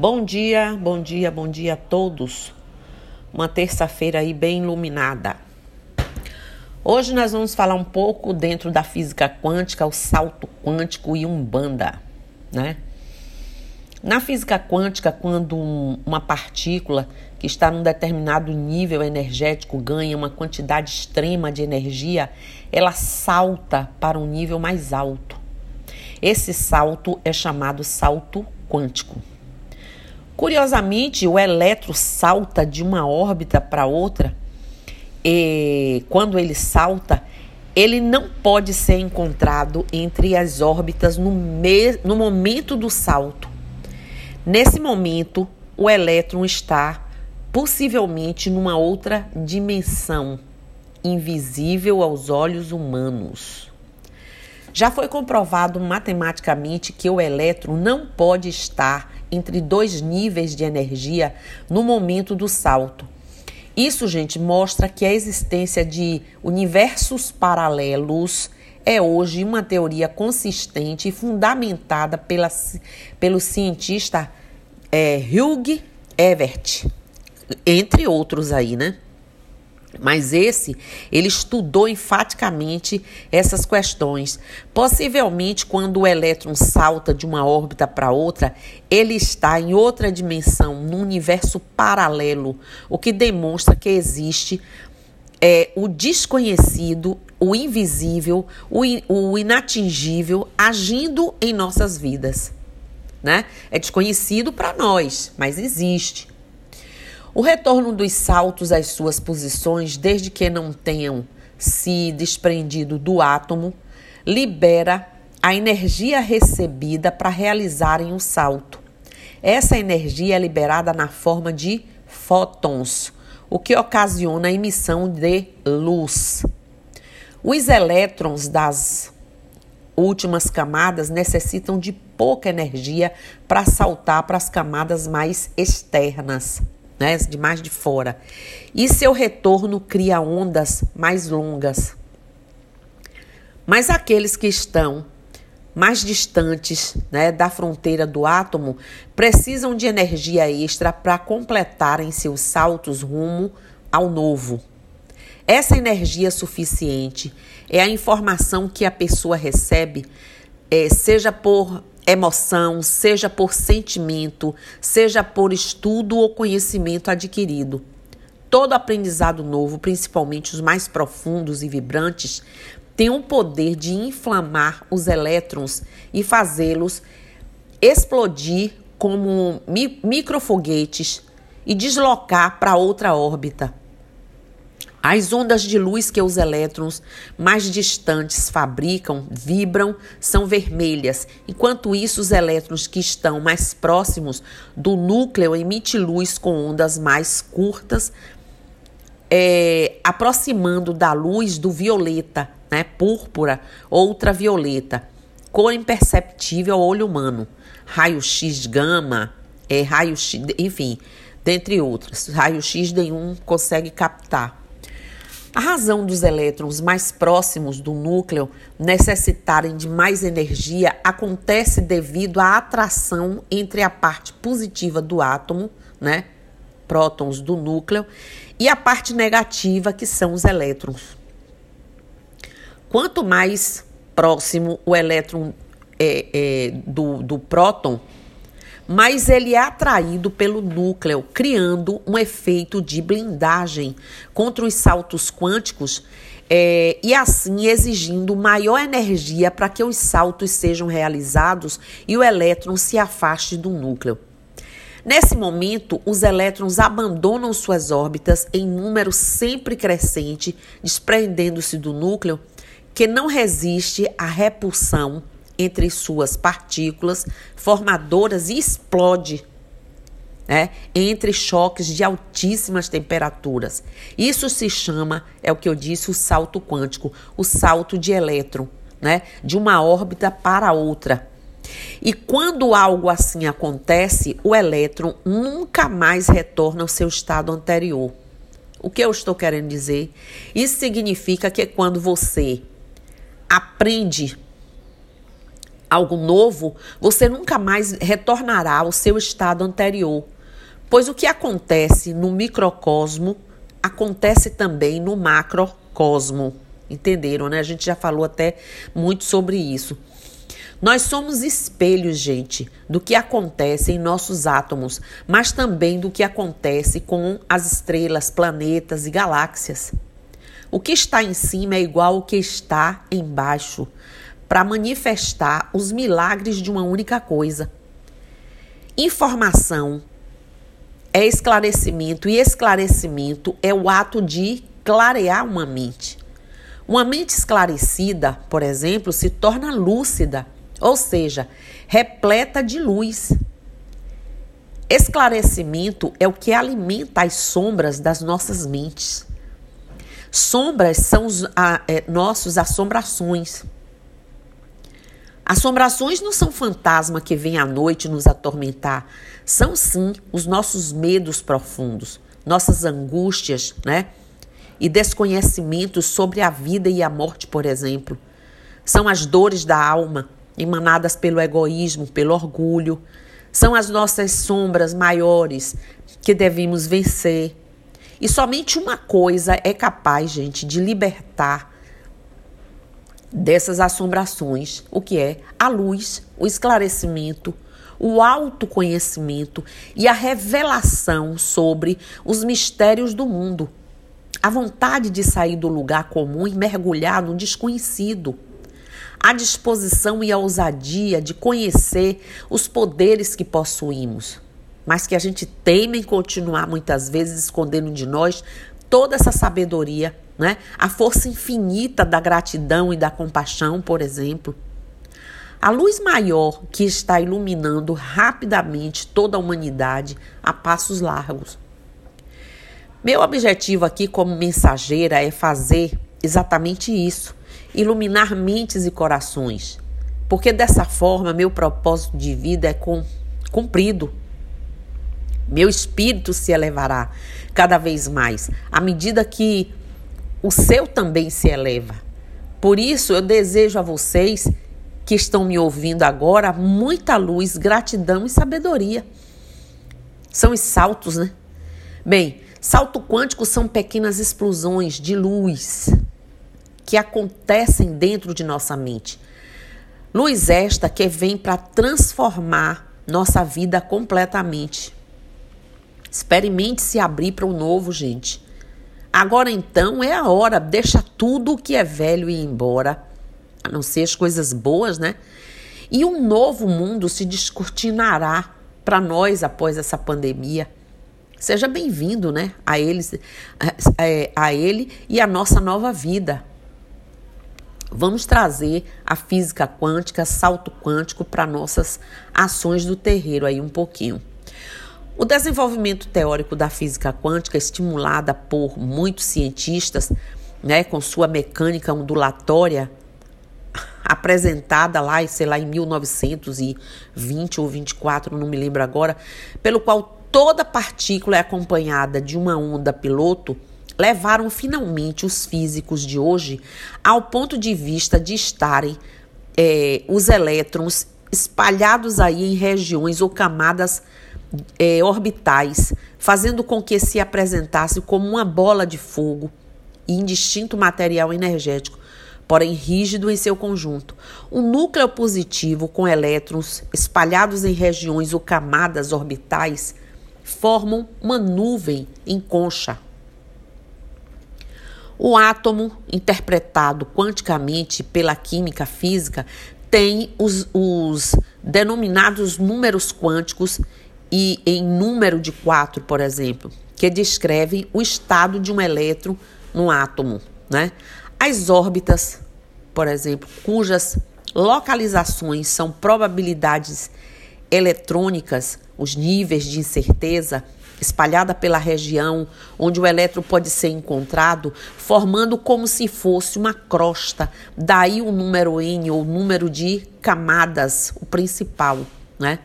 Bom dia, bom dia, bom dia a todos. Uma terça-feira aí bem iluminada. Hoje nós vamos falar um pouco dentro da física quântica, o salto quântico e umbanda, né? Na física quântica, quando um, uma partícula que está num determinado nível energético ganha uma quantidade extrema de energia, ela salta para um nível mais alto. Esse salto é chamado salto quântico. Curiosamente, o elétron salta de uma órbita para outra e quando ele salta, ele não pode ser encontrado entre as órbitas no, me no momento do salto. Nesse momento, o elétron está possivelmente numa outra dimensão, invisível aos olhos humanos. Já foi comprovado matematicamente que o elétron não pode estar entre dois níveis de energia no momento do salto. Isso, gente, mostra que a existência de universos paralelos é hoje uma teoria consistente e fundamentada pela, pelo cientista é, Hugh Everett, entre outros aí, né? Mas esse, ele estudou enfaticamente essas questões. Possivelmente, quando o elétron salta de uma órbita para outra, ele está em outra dimensão, num universo paralelo, o que demonstra que existe é, o desconhecido, o invisível, o, o inatingível agindo em nossas vidas. Né? É desconhecido para nós, mas existe. O retorno dos saltos às suas posições, desde que não tenham se desprendido do átomo, libera a energia recebida para realizarem o salto. Essa energia é liberada na forma de fótons, o que ocasiona a emissão de luz. Os elétrons das últimas camadas necessitam de pouca energia para saltar para as camadas mais externas né, de mais de fora. E seu retorno cria ondas mais longas. Mas aqueles que estão mais distantes né, da fronteira do átomo precisam de energia extra para completarem seus saltos rumo ao novo. Essa energia suficiente é a informação que a pessoa recebe, é, seja por emoção, seja por sentimento, seja por estudo ou conhecimento adquirido. Todo aprendizado novo, principalmente os mais profundos e vibrantes, tem o poder de inflamar os elétrons e fazê-los explodir como microfoguetes e deslocar para outra órbita. As ondas de luz que os elétrons mais distantes fabricam vibram são vermelhas, enquanto isso os elétrons que estão mais próximos do núcleo emitem luz com ondas mais curtas, é, aproximando da luz do violeta, né, púrpura, ultravioleta, cor imperceptível ao olho humano, raio-x gama, é, raio-x, enfim, dentre outros. Raio-x nenhum consegue captar. A razão dos elétrons mais próximos do núcleo necessitarem de mais energia acontece devido à atração entre a parte positiva do átomo, né, prótons do núcleo, e a parte negativa, que são os elétrons. Quanto mais próximo o elétron é, é, do, do próton, mas ele é atraído pelo núcleo, criando um efeito de blindagem contra os saltos quânticos é, e assim exigindo maior energia para que os saltos sejam realizados e o elétron se afaste do núcleo. Nesse momento, os elétrons abandonam suas órbitas em número sempre crescente, desprendendo-se do núcleo, que não resiste à repulsão entre suas partículas formadoras e explode né, entre choques de altíssimas temperaturas. Isso se chama, é o que eu disse, o salto quântico, o salto de elétron, né, de uma órbita para outra. E quando algo assim acontece, o elétron nunca mais retorna ao seu estado anterior. O que eu estou querendo dizer? Isso significa que quando você aprende algo novo, você nunca mais retornará ao seu estado anterior. Pois o que acontece no microcosmo acontece também no macrocosmo. Entenderam, né? A gente já falou até muito sobre isso. Nós somos espelhos, gente, do que acontece em nossos átomos, mas também do que acontece com as estrelas, planetas e galáxias. O que está em cima é igual ao que está embaixo, para manifestar os milagres de uma única coisa. Informação é esclarecimento, e esclarecimento é o ato de clarear uma mente. Uma mente esclarecida, por exemplo, se torna lúcida, ou seja, repleta de luz. Esclarecimento é o que alimenta as sombras das nossas mentes. Sombras são os a, é, nossos assombrações. Assombrações não são fantasma que vem à noite nos atormentar, são sim os nossos medos profundos, nossas angústias, né? e desconhecimentos sobre a vida e a morte, por exemplo. São as dores da alma, emanadas pelo egoísmo, pelo orgulho. São as nossas sombras maiores que devemos vencer. E somente uma coisa é capaz, gente, de libertar dessas assombrações, o que é a luz, o esclarecimento, o autoconhecimento e a revelação sobre os mistérios do mundo. A vontade de sair do lugar comum e mergulhar no desconhecido, a disposição e a ousadia de conhecer os poderes que possuímos, mas que a gente teme em continuar muitas vezes escondendo de nós toda essa sabedoria, né? A força infinita da gratidão e da compaixão, por exemplo. A luz maior que está iluminando rapidamente toda a humanidade a passos largos. Meu objetivo aqui como mensageira é fazer exatamente isso: iluminar mentes e corações. Porque dessa forma meu propósito de vida é com, cumprido. Meu espírito se elevará cada vez mais, à medida que o seu também se eleva. Por isso, eu desejo a vocês que estão me ouvindo agora muita luz, gratidão e sabedoria. São os saltos, né? Bem, Salto quântico são pequenas explosões de luz que acontecem dentro de nossa mente. Luz esta que vem para transformar nossa vida completamente. Experimente se abrir para o novo, gente. Agora então é a hora, deixa tudo o que é velho ir embora, a não ser as coisas boas, né? E um novo mundo se descortinará para nós após essa pandemia. Seja bem-vindo, né? A ele, a, é, a ele e a nossa nova vida. Vamos trazer a física quântica, salto quântico para nossas ações do terreiro aí um pouquinho. O desenvolvimento teórico da física quântica, estimulada por muitos cientistas, né, com sua mecânica ondulatória, apresentada lá, sei lá, em 1920 ou 24, não me lembro agora, pelo qual toda partícula é acompanhada de uma onda piloto, levaram finalmente os físicos de hoje ao ponto de vista de estarem é, os elétrons espalhados aí em regiões ou camadas é, orbitais, fazendo com que se apresentasse como uma bola de fogo e indistinto material energético, porém rígido em seu conjunto. Um núcleo positivo com elétrons espalhados em regiões ou camadas orbitais formam uma nuvem em concha. O átomo, interpretado quanticamente pela química física, tem os, os denominados números quânticos e em número de quatro, por exemplo, que descrevem o estado de um elétron no átomo. Né? As órbitas, por exemplo, cujas localizações são probabilidades eletrônicas, os níveis de incerteza espalhada pela região onde o elétron pode ser encontrado, formando como se fosse uma crosta. Daí o número N, ou número de camadas, o principal, né?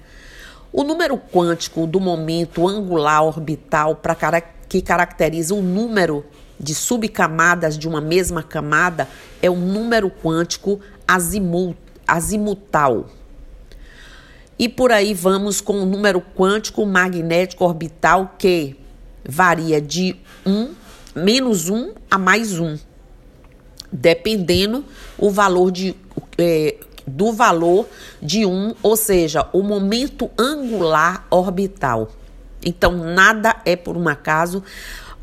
O número quântico do momento angular orbital para que caracteriza o número de subcamadas de uma mesma camada é o número quântico azimutal. E por aí vamos com o número quântico magnético orbital que varia de 1, menos 1 a mais 1, dependendo o valor de, é, do valor de 1, ou seja, o momento angular orbital. Então, nada é por um acaso.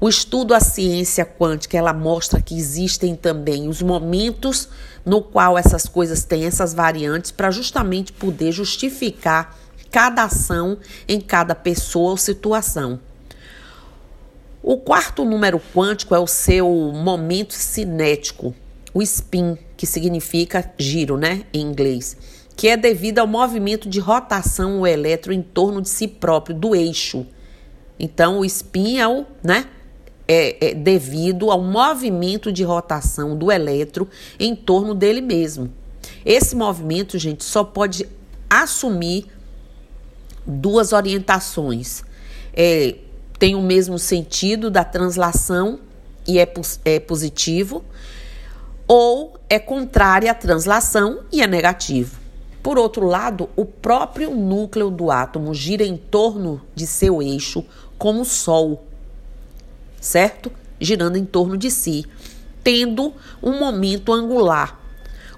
O estudo a ciência quântica, ela mostra que existem também os momentos no qual essas coisas têm essas variantes para justamente poder justificar cada ação em cada pessoa ou situação. O quarto número quântico é o seu momento cinético, o spin, que significa giro, né, em inglês, que é devido ao movimento de rotação do elétron em torno de si próprio, do eixo. Então, o spin é o, né, é, é devido ao movimento de rotação do elétron em torno dele mesmo. Esse movimento, gente, só pode assumir duas orientações. É, tem o mesmo sentido da translação e é, é positivo, ou é contrária à translação e é negativo. Por outro lado, o próprio núcleo do átomo gira em torno de seu eixo como o Sol, certo? Girando em torno de si, tendo um momento angular.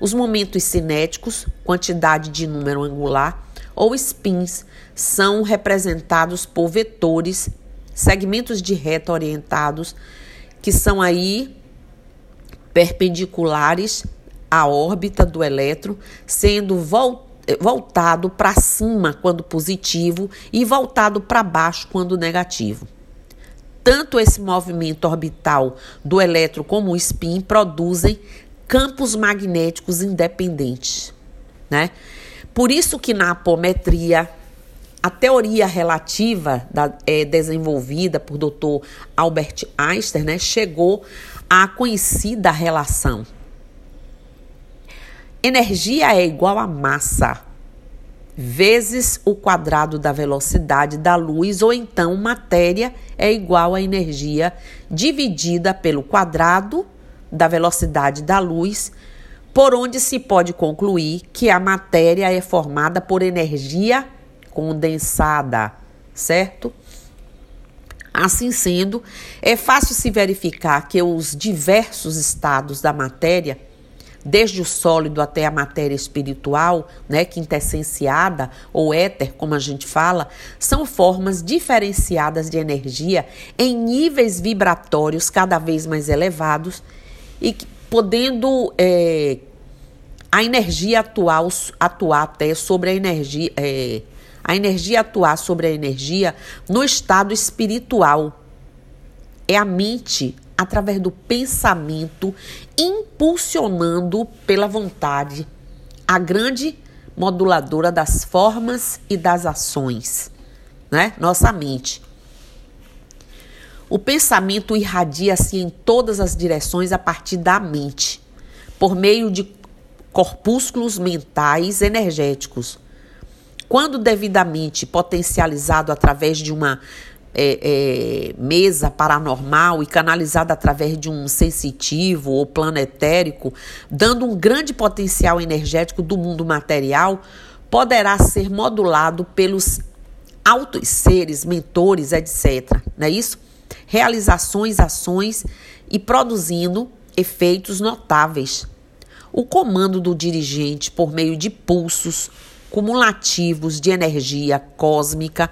Os momentos cinéticos, quantidade de número angular, ou spins, são representados por vetores segmentos de reta orientados que são aí perpendiculares à órbita do elétron, sendo voltado para cima quando positivo e voltado para baixo quando negativo. Tanto esse movimento orbital do elétron como o spin produzem campos magnéticos independentes, né? Por isso que na apometria a teoria relativa da, é, desenvolvida por Dr. Albert Einstein né, chegou à conhecida relação. Energia é igual a massa vezes o quadrado da velocidade da luz, ou então matéria é igual a energia dividida pelo quadrado da velocidade da luz, por onde se pode concluir que a matéria é formada por energia condensada, certo? Assim sendo, é fácil se verificar que os diversos estados da matéria, desde o sólido até a matéria espiritual, né, quintessenciada ou éter, como a gente fala, são formas diferenciadas de energia em níveis vibratórios cada vez mais elevados e podendo é, a energia atual atuar até sobre a energia é, a energia atuar sobre a energia no estado espiritual. É a mente, através do pensamento, impulsionando pela vontade a grande moduladora das formas e das ações, né? Nossa mente. O pensamento irradia-se em todas as direções a partir da mente, por meio de corpúsculos mentais energéticos, quando devidamente potencializado através de uma é, é, mesa paranormal e canalizado através de um sensitivo ou plano etérico, dando um grande potencial energético do mundo material, poderá ser modulado pelos altos seres, mentores, etc. Não é isso? Realizações, ações e produzindo efeitos notáveis. O comando do dirigente por meio de pulsos, cumulativos de energia cósmica,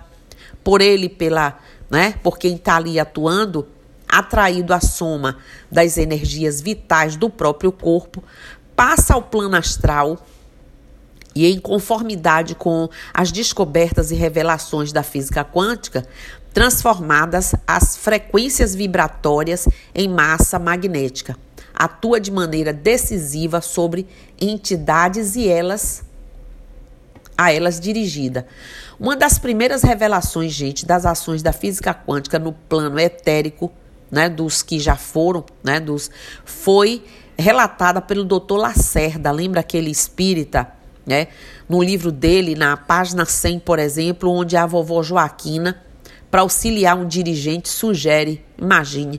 por ele pela, né, por quem está ali atuando, atraído à soma das energias vitais do próprio corpo, passa ao plano astral e em conformidade com as descobertas e revelações da física quântica, transformadas as frequências vibratórias em massa magnética. Atua de maneira decisiva sobre entidades e elas a elas dirigida. Uma das primeiras revelações, gente, das ações da física quântica no plano etérico, né, dos que já foram, né, dos foi relatada pelo Dr. Lacerda, lembra aquele espírita, né, no livro dele, na página 100, por exemplo, onde a vovó Joaquina, para auxiliar um dirigente, sugere, imagine,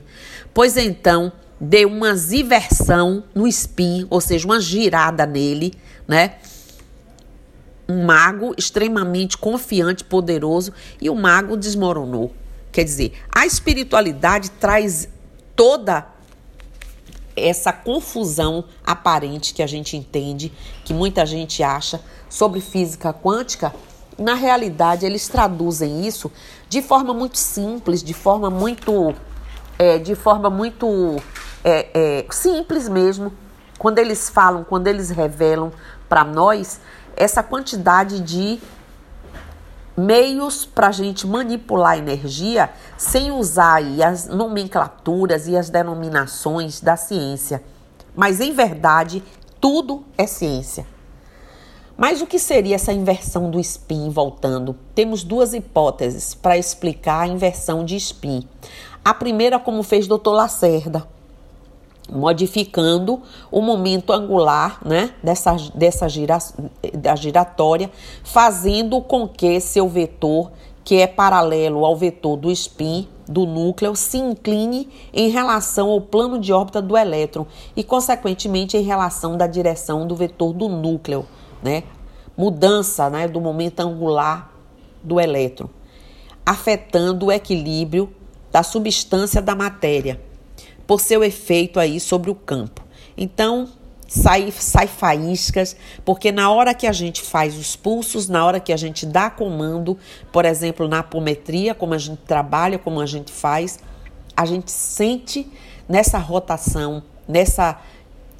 pois então deu uma inversão no spin, ou seja, uma girada nele, né? Um mago extremamente confiante, poderoso, e o mago desmoronou. Quer dizer, a espiritualidade traz toda essa confusão aparente que a gente entende, que muita gente acha sobre física quântica, na realidade eles traduzem isso de forma muito simples, de forma muito, é, de forma muito é, é, simples mesmo. Quando eles falam, quando eles revelam para nós essa quantidade de meios para a gente manipular energia sem usar as nomenclaturas e as denominações da ciência. Mas em verdade, tudo é ciência. Mas o que seria essa inversão do spin voltando? Temos duas hipóteses para explicar a inversão de spin. A primeira, como fez Dr. Lacerda, modificando o momento angular né, dessa, dessa gira, da giratória, fazendo com que seu vetor, que é paralelo ao vetor do spin do núcleo, se incline em relação ao plano de órbita do elétron e, consequentemente, em relação da direção do vetor do núcleo, né? Mudança né, do momento angular do elétron, afetando o equilíbrio da substância da matéria por seu efeito aí sobre o campo. Então, sai, sai faíscas, porque na hora que a gente faz os pulsos, na hora que a gente dá comando, por exemplo, na apometria, como a gente trabalha, como a gente faz, a gente sente nessa rotação, nessa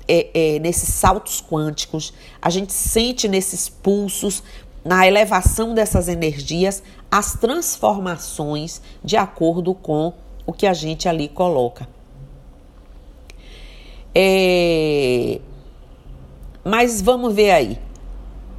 é, é, nesses saltos quânticos, a gente sente nesses pulsos, na elevação dessas energias, as transformações de acordo com o que a gente ali coloca. É... Mas vamos ver aí.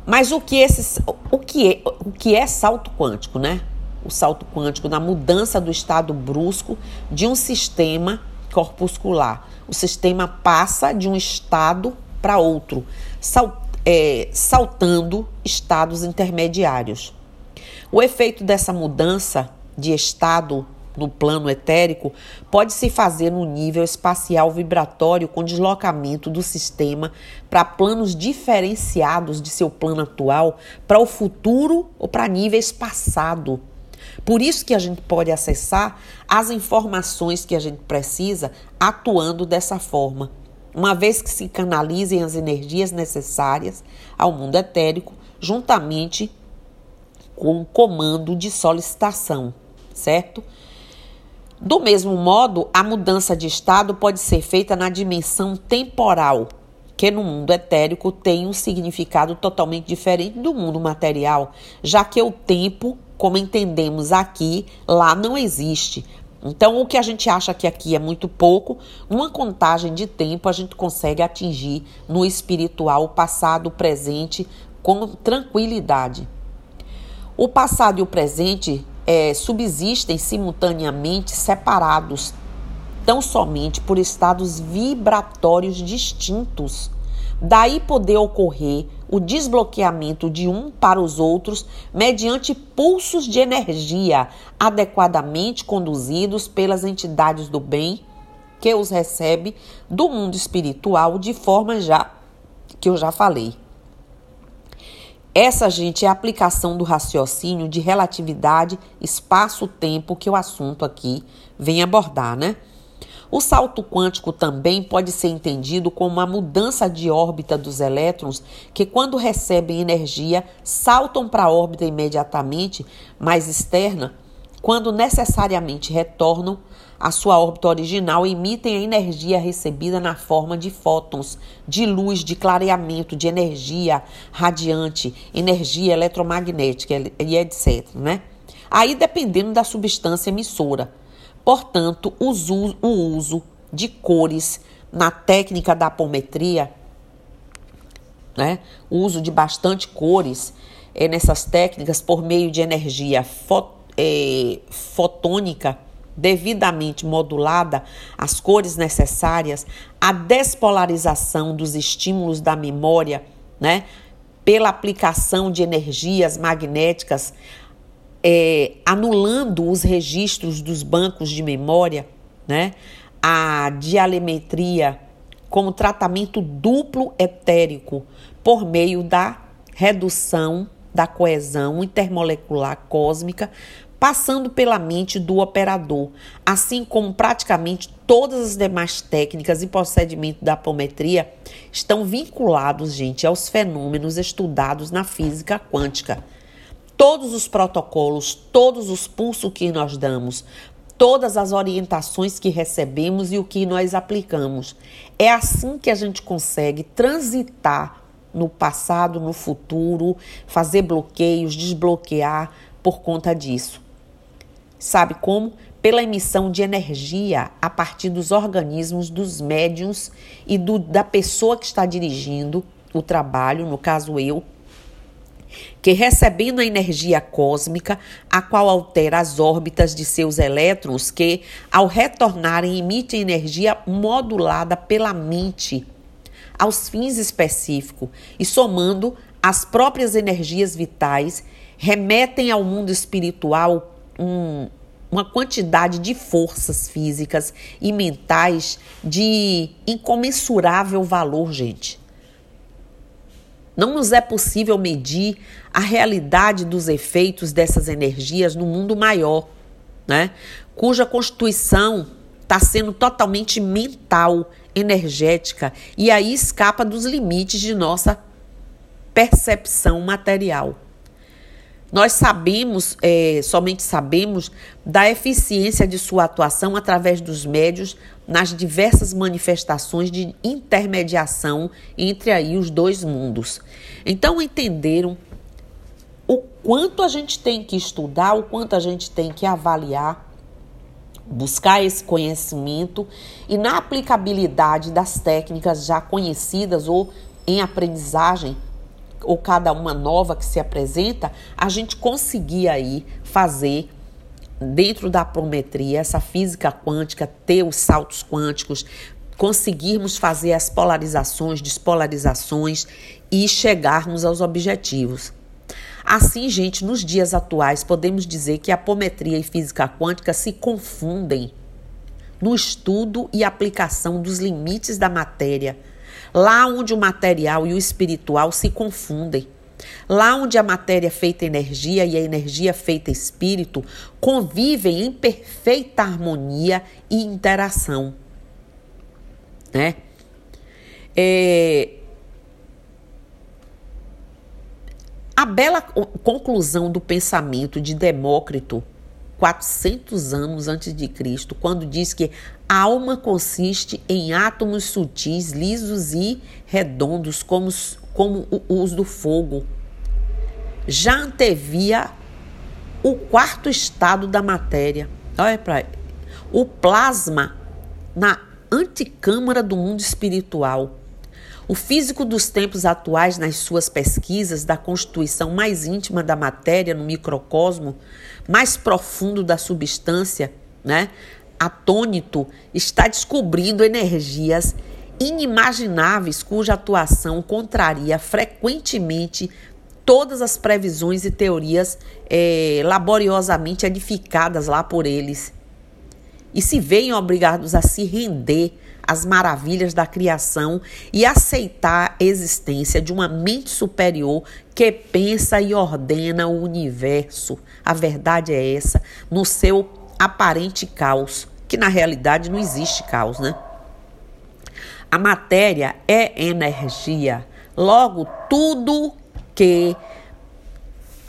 Mas o que, esse, o, que é, o que é salto quântico, né? O salto quântico na mudança do estado brusco de um sistema corpuscular. O sistema passa de um estado para outro, sal, é, saltando estados intermediários. O efeito dessa mudança de estado no plano etérico pode se fazer no nível espacial vibratório com deslocamento do sistema para planos diferenciados de seu plano atual, para o futuro ou para níveis passado. Por isso que a gente pode acessar as informações que a gente precisa atuando dessa forma, uma vez que se canalizem as energias necessárias ao mundo etérico, juntamente com o comando de solicitação, certo? Do mesmo modo, a mudança de estado pode ser feita na dimensão temporal, que no mundo etérico tem um significado totalmente diferente do mundo material, já que o tempo, como entendemos aqui, lá não existe. Então, o que a gente acha que aqui é muito pouco, uma contagem de tempo a gente consegue atingir no espiritual, o passado, o presente, com tranquilidade. O passado e o presente é, subsistem simultaneamente separados, tão somente por estados vibratórios distintos. Daí poder ocorrer o desbloqueamento de um para os outros mediante pulsos de energia adequadamente conduzidos pelas entidades do bem que os recebe do mundo espiritual de forma já que eu já falei. Essa, gente, é a aplicação do raciocínio de relatividade, espaço-tempo que o assunto aqui vem abordar, né? O salto quântico também pode ser entendido como uma mudança de órbita dos elétrons que, quando recebem energia, saltam para a órbita imediatamente mais externa, quando necessariamente retornam a sua órbita original emitem a energia recebida na forma de fótons, de luz, de clareamento, de energia radiante, energia eletromagnética e etc. Né? Aí dependendo da substância emissora. Portanto, o uso de cores na técnica da apometria, né? o uso de bastante cores é, nessas técnicas por meio de energia é, fotônica devidamente modulada as cores necessárias, a despolarização dos estímulos da memória, né, pela aplicação de energias magnéticas, é, anulando os registros dos bancos de memória, né, a dialemetria como tratamento duplo etérico por meio da redução da coesão intermolecular cósmica, passando pela mente do operador, assim como praticamente todas as demais técnicas e procedimentos da apometria estão vinculados, gente, aos fenômenos estudados na física quântica. Todos os protocolos, todos os pulsos que nós damos, todas as orientações que recebemos e o que nós aplicamos. É assim que a gente consegue transitar no passado, no futuro, fazer bloqueios, desbloquear por conta disso. Sabe como? Pela emissão de energia a partir dos organismos dos médiums e do, da pessoa que está dirigindo o trabalho, no caso eu, que recebendo a energia cósmica, a qual altera as órbitas de seus elétrons, que, ao retornarem, emitem energia modulada pela mente aos fins específicos e somando as próprias energias vitais, remetem ao mundo espiritual um, uma quantidade de forças físicas e mentais de incomensurável valor, gente. Não nos é possível medir a realidade dos efeitos dessas energias no mundo maior, né? cuja constituição está sendo totalmente mental, energética, e aí escapa dos limites de nossa percepção material. Nós sabemos, é, somente sabemos, da eficiência de sua atuação através dos médios nas diversas manifestações de intermediação entre aí os dois mundos. Então entenderam o quanto a gente tem que estudar, o quanto a gente tem que avaliar, buscar esse conhecimento e na aplicabilidade das técnicas já conhecidas ou em aprendizagem ou cada uma nova que se apresenta, a gente conseguir aí fazer dentro da apometria, essa física quântica, ter os saltos quânticos, conseguirmos fazer as polarizações, despolarizações e chegarmos aos objetivos. Assim, gente, nos dias atuais, podemos dizer que a apometria e física quântica se confundem no estudo e aplicação dos limites da matéria Lá onde o material e o espiritual se confundem. Lá onde a matéria feita energia e a energia feita espírito convivem em perfeita harmonia e interação. Né? É... A bela conclusão do pensamento de Demócrito 400 anos antes de Cristo, quando diz que a alma consiste em átomos sutis, lisos e redondos, como, como os do fogo. Já antevia o quarto estado da matéria. Olha para o plasma na anticâmara do mundo espiritual. O físico dos tempos atuais, nas suas pesquisas da constituição mais íntima da matéria no microcosmo, mais profundo da substância, né? Atônito, está descobrindo energias inimagináveis cuja atuação contraria frequentemente todas as previsões e teorias é, laboriosamente edificadas lá por eles. E se veem obrigados a se render às maravilhas da criação e aceitar a existência de uma mente superior que pensa e ordena o universo. A verdade é essa, no seu aparente caos, que na realidade não existe caos, né? A matéria é energia. Logo, tudo que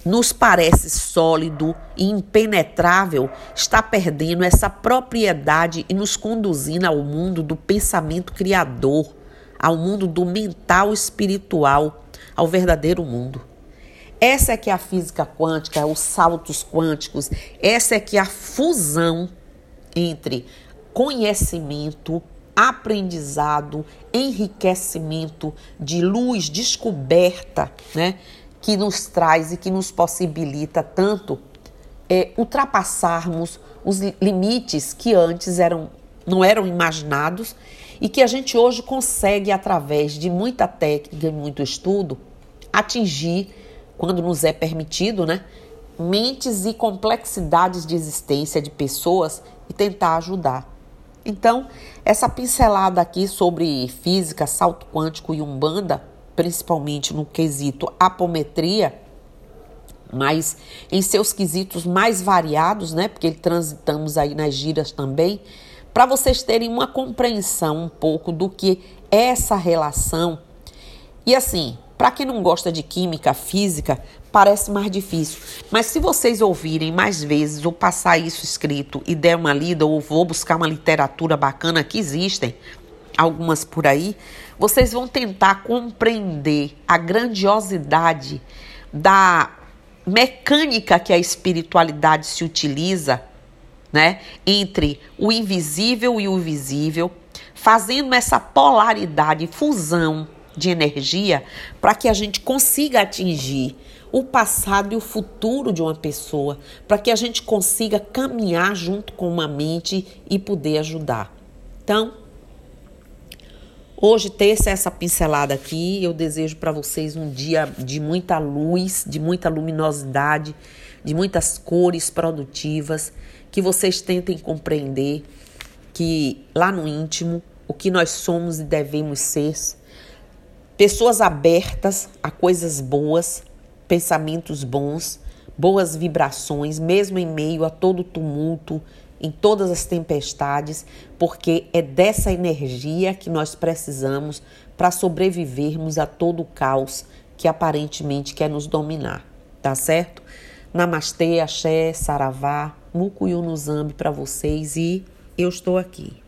nos parece sólido e impenetrável está perdendo essa propriedade e nos conduzindo ao mundo do pensamento criador, ao mundo do mental espiritual, ao verdadeiro mundo. Essa é que é a física quântica, os saltos quânticos, essa é que é a fusão entre conhecimento, aprendizado, enriquecimento de luz, descoberta, né? Que nos traz e que nos possibilita tanto é, ultrapassarmos os limites que antes eram, não eram imaginados e que a gente hoje consegue, através de muita técnica e muito estudo, atingir, quando nos é permitido, né, mentes e complexidades de existência de pessoas e tentar ajudar. Então, essa pincelada aqui sobre física, salto quântico e umbanda principalmente no quesito apometria, mas em seus quesitos mais variados, né? Porque transitamos aí nas giras também, para vocês terem uma compreensão um pouco do que é essa relação. E assim, para quem não gosta de química, física, parece mais difícil. Mas se vocês ouvirem mais vezes ou passar isso escrito e der uma lida ou vou buscar uma literatura bacana que existem, algumas por aí, vocês vão tentar compreender a grandiosidade da mecânica que a espiritualidade se utiliza, né, entre o invisível e o visível, fazendo essa polaridade, fusão de energia para que a gente consiga atingir o passado e o futuro de uma pessoa, para que a gente consiga caminhar junto com uma mente e poder ajudar. Então, hoje terça essa pincelada aqui, eu desejo para vocês um dia de muita luz, de muita luminosidade, de muitas cores produtivas, que vocês tentem compreender que lá no íntimo o que nós somos e devemos ser pessoas abertas a coisas boas, pensamentos bons, boas vibrações, mesmo em meio a todo tumulto, em todas as tempestades, porque é dessa energia que nós precisamos para sobrevivermos a todo o caos que aparentemente quer nos dominar, tá certo? Namastê, axé, saravá, mucuyu no zambi para vocês e eu estou aqui.